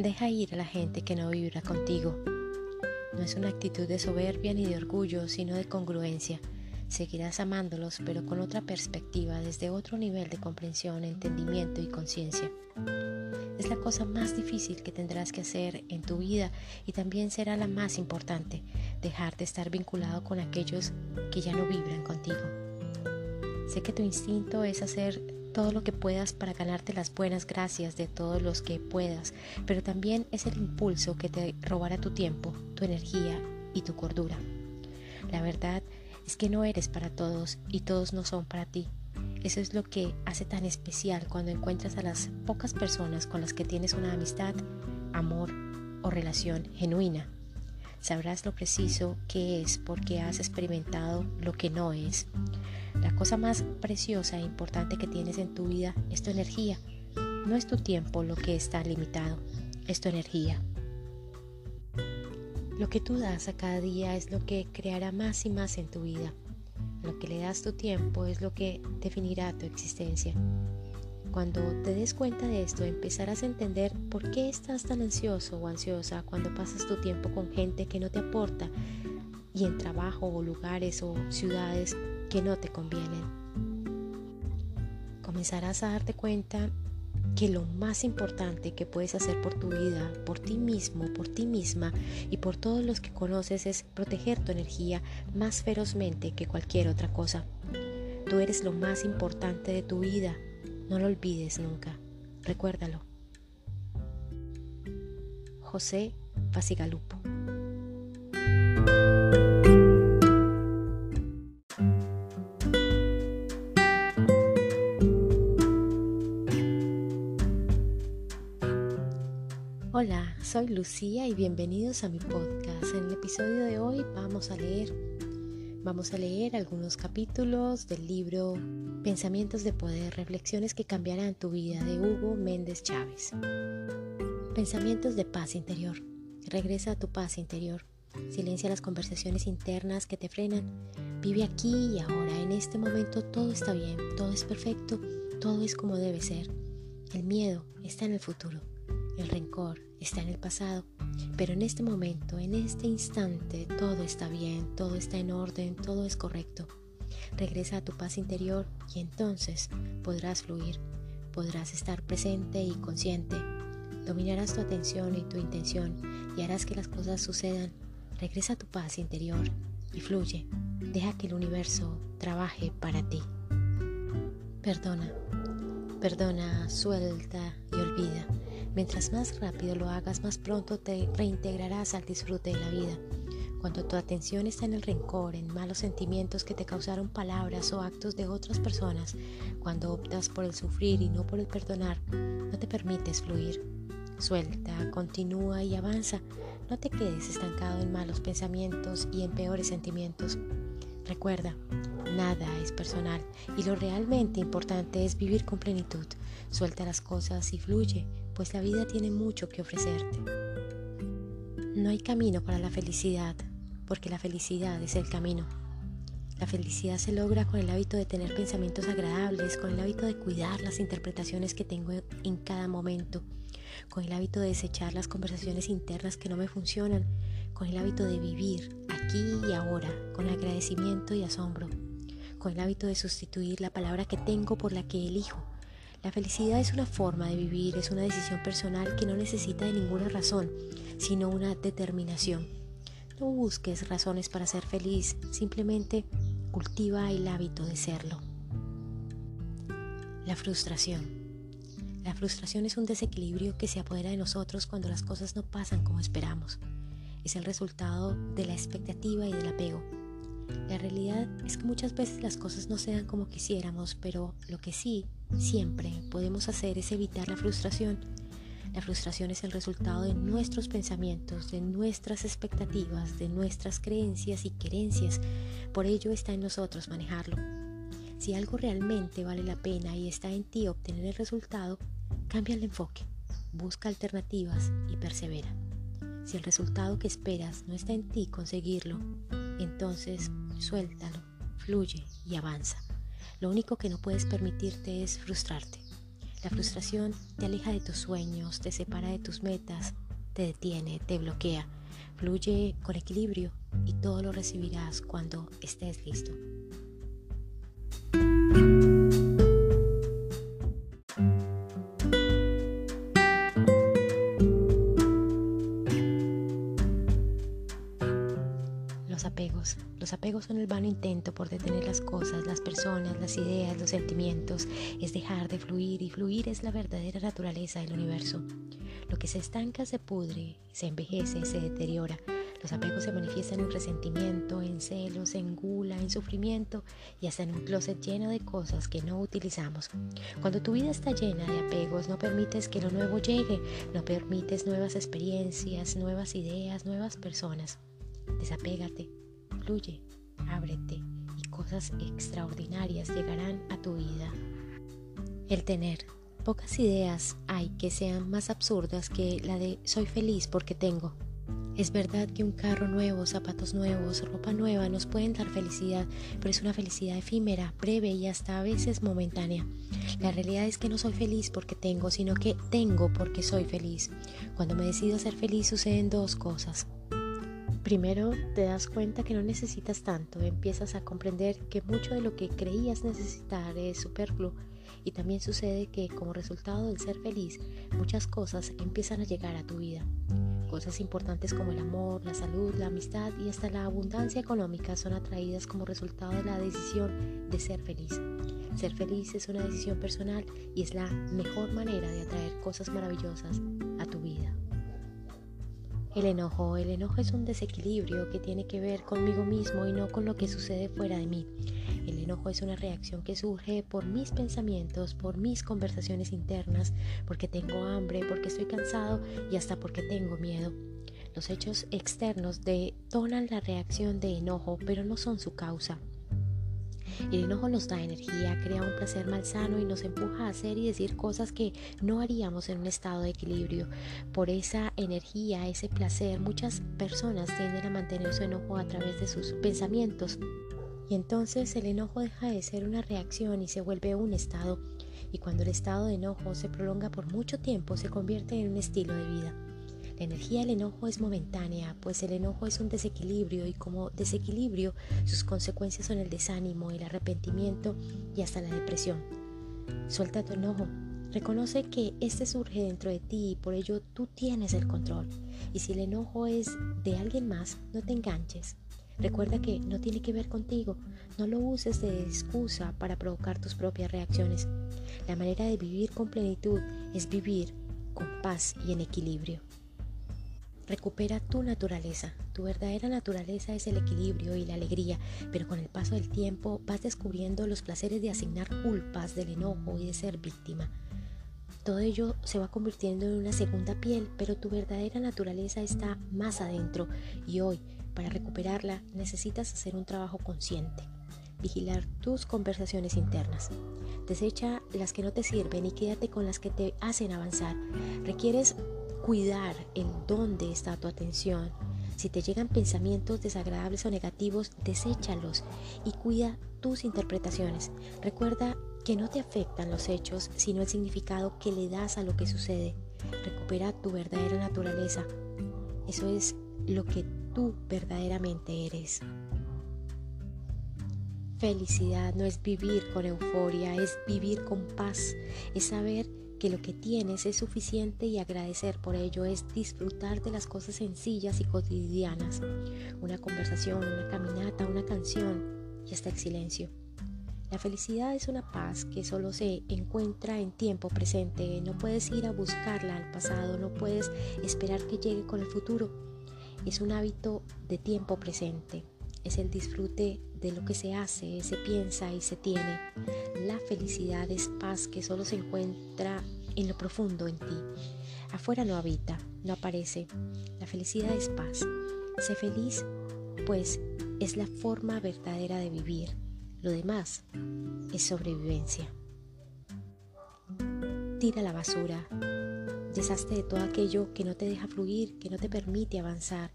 Deja ir a la gente que no vibra contigo. No es una actitud de soberbia ni de orgullo, sino de congruencia. Seguirás amándolos, pero con otra perspectiva, desde otro nivel de comprensión, entendimiento y conciencia. Es la cosa más difícil que tendrás que hacer en tu vida y también será la más importante, dejar de estar vinculado con aquellos que ya no vibran contigo. Sé que tu instinto es hacer todo lo que puedas para ganarte las buenas gracias de todos los que puedas, pero también es el impulso que te robará tu tiempo, tu energía y tu cordura. La verdad es que no eres para todos y todos no son para ti. Eso es lo que hace tan especial cuando encuentras a las pocas personas con las que tienes una amistad, amor o relación genuina. Sabrás lo preciso que es porque has experimentado lo que no es. La cosa más preciosa e importante que tienes en tu vida es tu energía. No es tu tiempo lo que está limitado, es tu energía. Lo que tú das a cada día es lo que creará más y más en tu vida. Lo que le das tu tiempo es lo que definirá tu existencia. Cuando te des cuenta de esto, empezarás a entender por qué estás tan ansioso o ansiosa cuando pasas tu tiempo con gente que no te aporta y en trabajo o lugares o ciudades que no te convienen. Comenzarás a darte cuenta que lo más importante que puedes hacer por tu vida, por ti mismo, por ti misma y por todos los que conoces es proteger tu energía más ferozmente que cualquier otra cosa. Tú eres lo más importante de tu vida, no lo olvides nunca, recuérdalo. José Pasigalupo soy Lucía y bienvenidos a mi podcast. En el episodio de hoy vamos a leer vamos a leer algunos capítulos del libro Pensamientos de poder, reflexiones que cambiarán tu vida de Hugo Méndez Chávez. Pensamientos de paz interior. Regresa a tu paz interior. Silencia las conversaciones internas que te frenan. Vive aquí y ahora. En este momento todo está bien, todo es perfecto, todo es como debe ser. El miedo está en el futuro. El rencor está en el pasado, pero en este momento, en este instante, todo está bien, todo está en orden, todo es correcto. Regresa a tu paz interior y entonces podrás fluir, podrás estar presente y consciente. Dominarás tu atención y tu intención y harás que las cosas sucedan. Regresa a tu paz interior y fluye. Deja que el universo trabaje para ti. Perdona, perdona, suelta y olvida. Mientras más rápido lo hagas, más pronto te reintegrarás al disfrute de la vida. Cuando tu atención está en el rencor, en malos sentimientos que te causaron palabras o actos de otras personas, cuando optas por el sufrir y no por el perdonar, no te permites fluir. Suelta, continúa y avanza. No te quedes estancado en malos pensamientos y en peores sentimientos. Recuerda, nada es personal y lo realmente importante es vivir con plenitud. Suelta las cosas y fluye pues la vida tiene mucho que ofrecerte. No hay camino para la felicidad, porque la felicidad es el camino. La felicidad se logra con el hábito de tener pensamientos agradables, con el hábito de cuidar las interpretaciones que tengo en cada momento, con el hábito de desechar las conversaciones internas que no me funcionan, con el hábito de vivir aquí y ahora, con agradecimiento y asombro, con el hábito de sustituir la palabra que tengo por la que elijo, la felicidad es una forma de vivir, es una decisión personal que no necesita de ninguna razón, sino una determinación. No busques razones para ser feliz, simplemente cultiva el hábito de serlo. La frustración. La frustración es un desequilibrio que se apodera de nosotros cuando las cosas no pasan como esperamos. Es el resultado de la expectativa y del apego. La realidad es que muchas veces las cosas no se dan como quisiéramos, pero lo que sí, siempre podemos hacer es evitar la frustración. La frustración es el resultado de nuestros pensamientos, de nuestras expectativas, de nuestras creencias y querencias. Por ello está en nosotros manejarlo. Si algo realmente vale la pena y está en ti obtener el resultado, cambia el enfoque, busca alternativas y persevera. Si el resultado que esperas no está en ti conseguirlo, entonces suéltalo, fluye y avanza. Lo único que no puedes permitirte es frustrarte. La frustración te aleja de tus sueños, te separa de tus metas, te detiene, te bloquea. Fluye con equilibrio y todo lo recibirás cuando estés listo. Los apegos son el vano intento por detener las cosas, las personas, las ideas, los sentimientos. Es dejar de fluir y fluir es la verdadera naturaleza del universo. Lo que se estanca se pudre, se envejece, se deteriora. Los apegos se manifiestan en resentimiento, en celos, en gula, en sufrimiento y hasta en un closet lleno de cosas que no utilizamos. Cuando tu vida está llena de apegos, no permites que lo nuevo llegue, no permites nuevas experiencias, nuevas ideas, nuevas personas. Desapégate, fluye, ábrete y cosas extraordinarias llegarán a tu vida. El tener. Pocas ideas hay que sean más absurdas que la de soy feliz porque tengo. Es verdad que un carro nuevo, zapatos nuevos, ropa nueva nos pueden dar felicidad, pero es una felicidad efímera, breve y hasta a veces momentánea. La realidad es que no soy feliz porque tengo, sino que tengo porque soy feliz. Cuando me decido ser feliz suceden dos cosas. Primero te das cuenta que no necesitas tanto, empiezas a comprender que mucho de lo que creías necesitar es superfluo y también sucede que como resultado del ser feliz muchas cosas empiezan a llegar a tu vida. Cosas importantes como el amor, la salud, la amistad y hasta la abundancia económica son atraídas como resultado de la decisión de ser feliz. Ser feliz es una decisión personal y es la mejor manera de atraer cosas maravillosas. El enojo. El enojo es un desequilibrio que tiene que ver conmigo mismo y no con lo que sucede fuera de mí. El enojo es una reacción que surge por mis pensamientos, por mis conversaciones internas, porque tengo hambre, porque estoy cansado y hasta porque tengo miedo. Los hechos externos detonan la reacción de enojo, pero no son su causa. El enojo nos da energía, crea un placer malsano y nos empuja a hacer y decir cosas que no haríamos en un estado de equilibrio. Por esa energía, ese placer, muchas personas tienden a mantener su enojo a través de sus pensamientos. Y entonces el enojo deja de ser una reacción y se vuelve un estado. Y cuando el estado de enojo se prolonga por mucho tiempo, se convierte en un estilo de vida. La energía del enojo es momentánea, pues el enojo es un desequilibrio y como desequilibrio sus consecuencias son el desánimo, el arrepentimiento y hasta la depresión. Suelta tu enojo, reconoce que este surge dentro de ti y por ello tú tienes el control. Y si el enojo es de alguien más, no te enganches. Recuerda que no tiene que ver contigo, no lo uses de excusa para provocar tus propias reacciones. La manera de vivir con plenitud es vivir con paz y en equilibrio. Recupera tu naturaleza. Tu verdadera naturaleza es el equilibrio y la alegría, pero con el paso del tiempo vas descubriendo los placeres de asignar culpas, del enojo y de ser víctima. Todo ello se va convirtiendo en una segunda piel, pero tu verdadera naturaleza está más adentro y hoy, para recuperarla, necesitas hacer un trabajo consciente. Vigilar tus conversaciones internas. Desecha las que no te sirven y quédate con las que te hacen avanzar. Requieres cuidar en dónde está tu atención. Si te llegan pensamientos desagradables o negativos, deséchalos y cuida tus interpretaciones. Recuerda que no te afectan los hechos, sino el significado que le das a lo que sucede. Recupera tu verdadera naturaleza. Eso es lo que tú verdaderamente eres. Felicidad no es vivir con euforia, es vivir con paz, es saber que lo que tienes es suficiente y agradecer por ello es disfrutar de las cosas sencillas y cotidianas, una conversación, una caminata, una canción y hasta el silencio. La felicidad es una paz que solo se encuentra en tiempo presente, no puedes ir a buscarla al pasado, no puedes esperar que llegue con el futuro, es un hábito de tiempo presente, es el disfrute de lo que se hace, se piensa y se tiene. La felicidad es paz que solo se encuentra en lo profundo en ti. Afuera no habita, no aparece. La felicidad es paz. Sé feliz, pues es la forma verdadera de vivir. Lo demás es sobrevivencia. Tira la basura. Deshazte de todo aquello que no te deja fluir, que no te permite avanzar.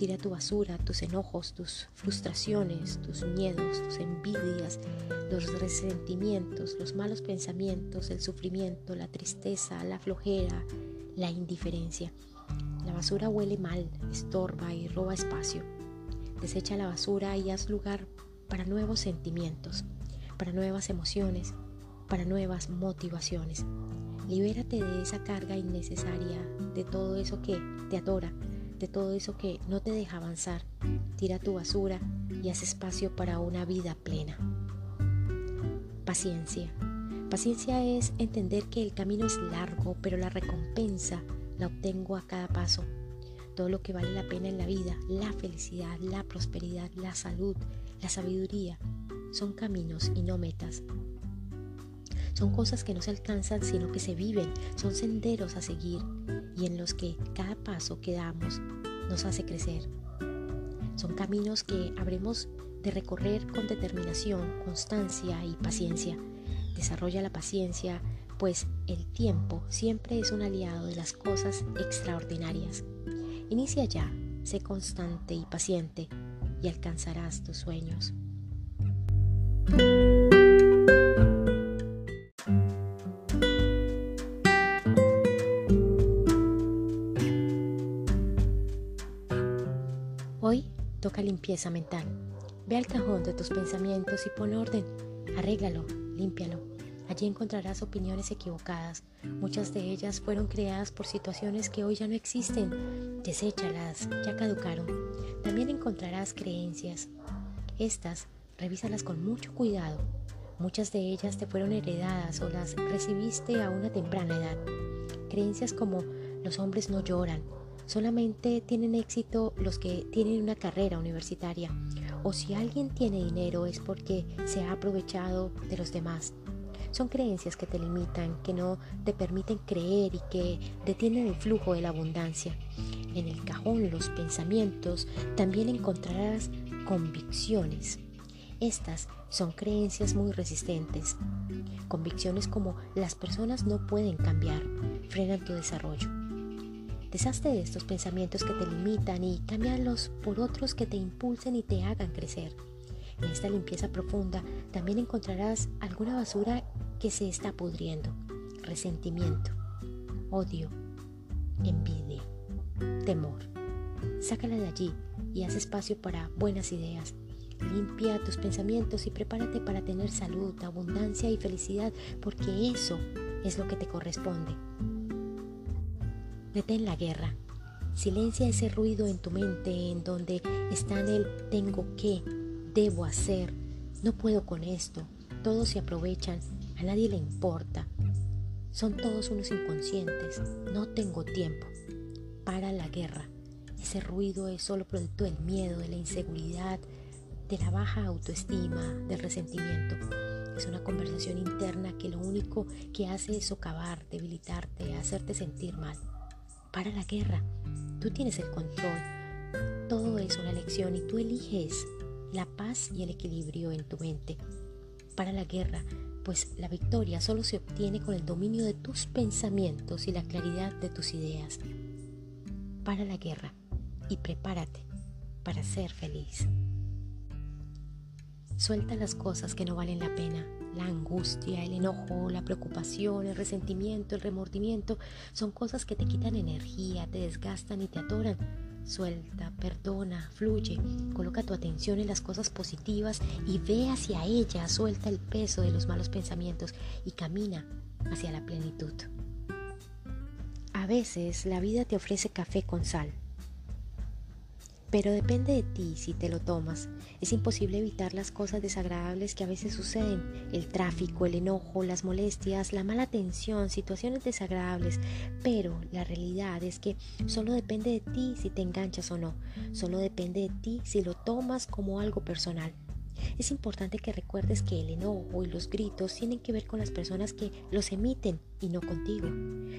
Tira tu basura, tus enojos, tus frustraciones, tus miedos, tus envidias, los resentimientos, los malos pensamientos, el sufrimiento, la tristeza, la flojera, la indiferencia. La basura huele mal, estorba y roba espacio. Desecha la basura y haz lugar para nuevos sentimientos, para nuevas emociones, para nuevas motivaciones. Libérate de esa carga innecesaria, de todo eso que te adora, de todo eso que no te deja avanzar. Tira tu basura y haz espacio para una vida plena. Paciencia. Paciencia es entender que el camino es largo, pero la recompensa la obtengo a cada paso. Todo lo que vale la pena en la vida, la felicidad, la prosperidad, la salud, la sabiduría, son caminos y no metas. Son cosas que no se alcanzan, sino que se viven, son senderos a seguir y en los que cada paso que damos nos hace crecer. Son caminos que habremos de recorrer con determinación, constancia y paciencia. Desarrolla la paciencia, pues el tiempo siempre es un aliado de las cosas extraordinarias. Inicia ya, sé constante y paciente y alcanzarás tus sueños. Hoy toca limpieza mental. Ve al cajón de tus pensamientos y pon orden. Arréglalo, límpialo. Allí encontrarás opiniones equivocadas. Muchas de ellas fueron creadas por situaciones que hoy ya no existen. Deséchalas, ya caducaron. También encontrarás creencias. Estas, revísalas con mucho cuidado. Muchas de ellas te fueron heredadas o las recibiste a una temprana edad. Creencias como los hombres no lloran, Solamente tienen éxito los que tienen una carrera universitaria. O si alguien tiene dinero es porque se ha aprovechado de los demás. Son creencias que te limitan, que no te permiten creer y que detienen el flujo de la abundancia. En el cajón los pensamientos también encontrarás convicciones. Estas son creencias muy resistentes. Convicciones como las personas no pueden cambiar, frenan tu desarrollo. Deshazte de estos pensamientos que te limitan y cámbialos por otros que te impulsen y te hagan crecer. En esta limpieza profunda también encontrarás alguna basura que se está pudriendo. Resentimiento, odio, envidia, temor. Sácala de allí y haz espacio para buenas ideas. Limpia tus pensamientos y prepárate para tener salud, abundancia y felicidad, porque eso es lo que te corresponde. Detén la guerra. Silencia ese ruido en tu mente en donde está en el tengo que, debo hacer, no puedo con esto. Todos se aprovechan, a nadie le importa. Son todos unos inconscientes. No tengo tiempo. Para la guerra. Ese ruido es solo producto del miedo, de la inseguridad, de la baja autoestima, del resentimiento. Es una conversación interna que lo único que hace es socavar, debilitarte, hacerte sentir mal para la guerra. Tú tienes el control. Todo es una lección y tú eliges la paz y el equilibrio en tu mente. Para la guerra, pues la victoria solo se obtiene con el dominio de tus pensamientos y la claridad de tus ideas. Para la guerra y prepárate para ser feliz. Suelta las cosas que no valen la pena la angustia, el enojo, la preocupación, el resentimiento, el remordimiento son cosas que te quitan energía, te desgastan y te atoran. Suelta, perdona, fluye, coloca tu atención en las cosas positivas y ve hacia ellas, suelta el peso de los malos pensamientos y camina hacia la plenitud. A veces la vida te ofrece café con sal pero depende de ti si te lo tomas. Es imposible evitar las cosas desagradables que a veces suceden. El tráfico, el enojo, las molestias, la mala atención, situaciones desagradables. Pero la realidad es que solo depende de ti si te enganchas o no. Solo depende de ti si lo tomas como algo personal. Es importante que recuerdes que el enojo y los gritos tienen que ver con las personas que los emiten y no contigo.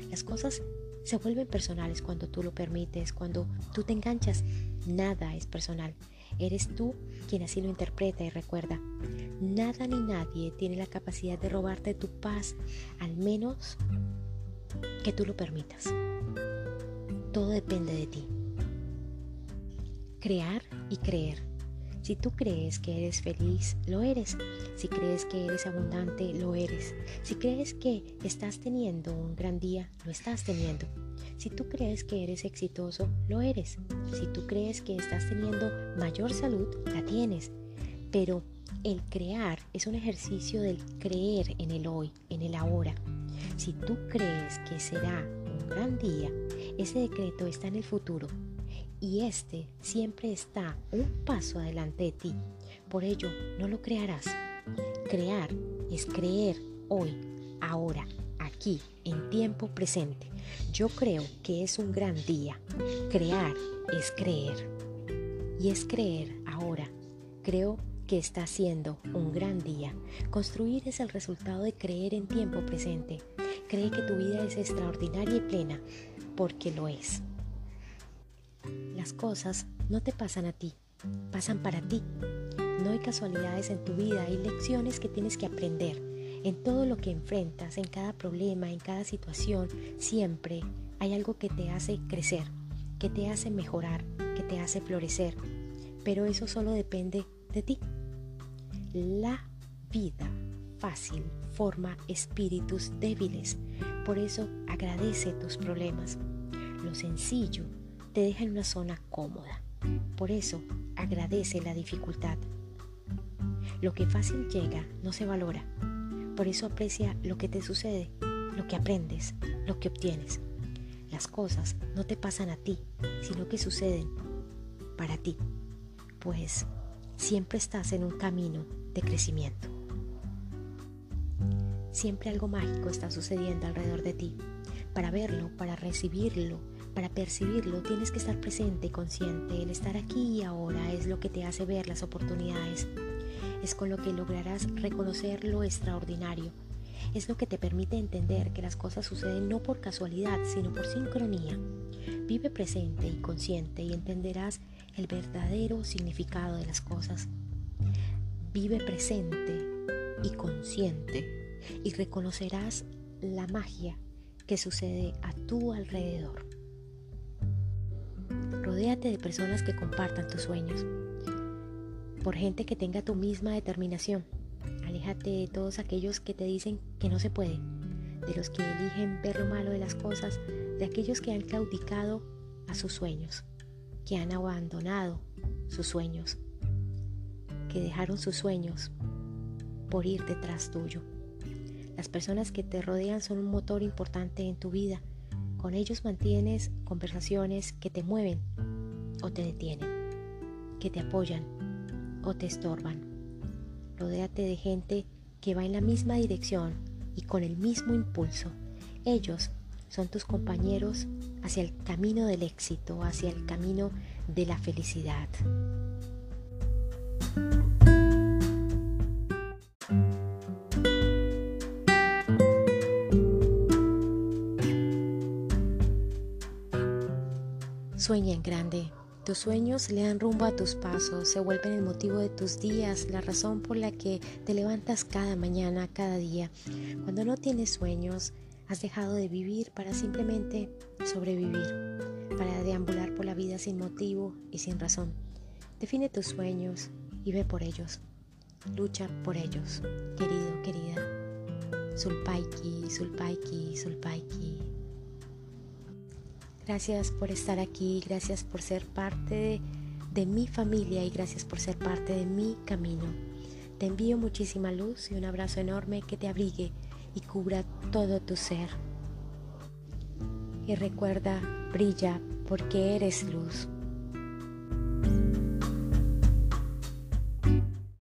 Las cosas se vuelven personales cuando tú lo permites, cuando tú te enganchas. Nada es personal. Eres tú quien así lo interpreta y recuerda. Nada ni nadie tiene la capacidad de robarte tu paz, al menos que tú lo permitas. Todo depende de ti. crear y creer. Si tú crees que eres feliz, lo eres. Si crees que eres abundante, lo eres. Si crees que estás teniendo un gran día, lo estás teniendo. Si tú crees que eres exitoso, lo eres. Si tú crees que estás teniendo mayor salud, la tienes. Pero el crear es un ejercicio del creer en el hoy, en el ahora. Si tú crees que será un gran día, ese decreto está en el futuro y este siempre está un paso adelante de ti. Por ello, no lo crearás. Crear es creer hoy, ahora, aquí, en tiempo presente. Yo creo que es un gran día. Crear es creer. Y es creer ahora. Creo que está siendo un gran día. Construir es el resultado de creer en tiempo presente. Cree que tu vida es extraordinaria y plena, porque lo es. Las cosas no te pasan a ti, pasan para ti. No hay casualidades en tu vida, hay lecciones que tienes que aprender. En todo lo que enfrentas, en cada problema, en cada situación, siempre hay algo que te hace crecer, que te hace mejorar, que te hace florecer. Pero eso solo depende de ti. La vida fácil forma espíritus débiles. Por eso agradece tus problemas. Lo sencillo te deja en una zona cómoda. Por eso agradece la dificultad. Lo que fácil llega no se valora. Por eso aprecia lo que te sucede, lo que aprendes, lo que obtienes. Las cosas no te pasan a ti, sino que suceden para ti. Pues siempre estás en un camino de crecimiento. Siempre algo mágico está sucediendo alrededor de ti. Para verlo, para recibirlo, para percibirlo tienes que estar presente y consciente. El estar aquí y ahora es lo que te hace ver las oportunidades. Es con lo que lograrás reconocer lo extraordinario. Es lo que te permite entender que las cosas suceden no por casualidad, sino por sincronía. Vive presente y consciente y entenderás el verdadero significado de las cosas. Vive presente y consciente y reconocerás la magia que sucede a tu alrededor. Rodéate de personas que compartan tus sueños, por gente que tenga tu misma determinación. Aléjate de todos aquellos que te dicen que no se puede, de los que eligen ver lo malo de las cosas, de aquellos que han claudicado a sus sueños, que han abandonado sus sueños, que dejaron sus sueños por ir detrás tuyo. Las personas que te rodean son un motor importante en tu vida con ellos mantienes conversaciones que te mueven o te detienen, que te apoyan o te estorban. Rodéate de gente que va en la misma dirección y con el mismo impulso. Ellos son tus compañeros hacia el camino del éxito, hacia el camino de la felicidad. Sueña en grande. Tus sueños le dan rumbo a tus pasos, se vuelven el motivo de tus días, la razón por la que te levantas cada mañana, cada día. Cuando no tienes sueños, has dejado de vivir para simplemente sobrevivir, para deambular por la vida sin motivo y sin razón. Define tus sueños y ve por ellos. Lucha por ellos, querido, querida. Sulpaiki, sulpaiki, sulpaiki. Gracias por estar aquí, gracias por ser parte de, mi familia y gracias por ser parte de mi camino. Te envío muchísima luz y un abrazo enorme que te abrigue y cubra todo tu ser. Y recuerda, brilla porque eres luz.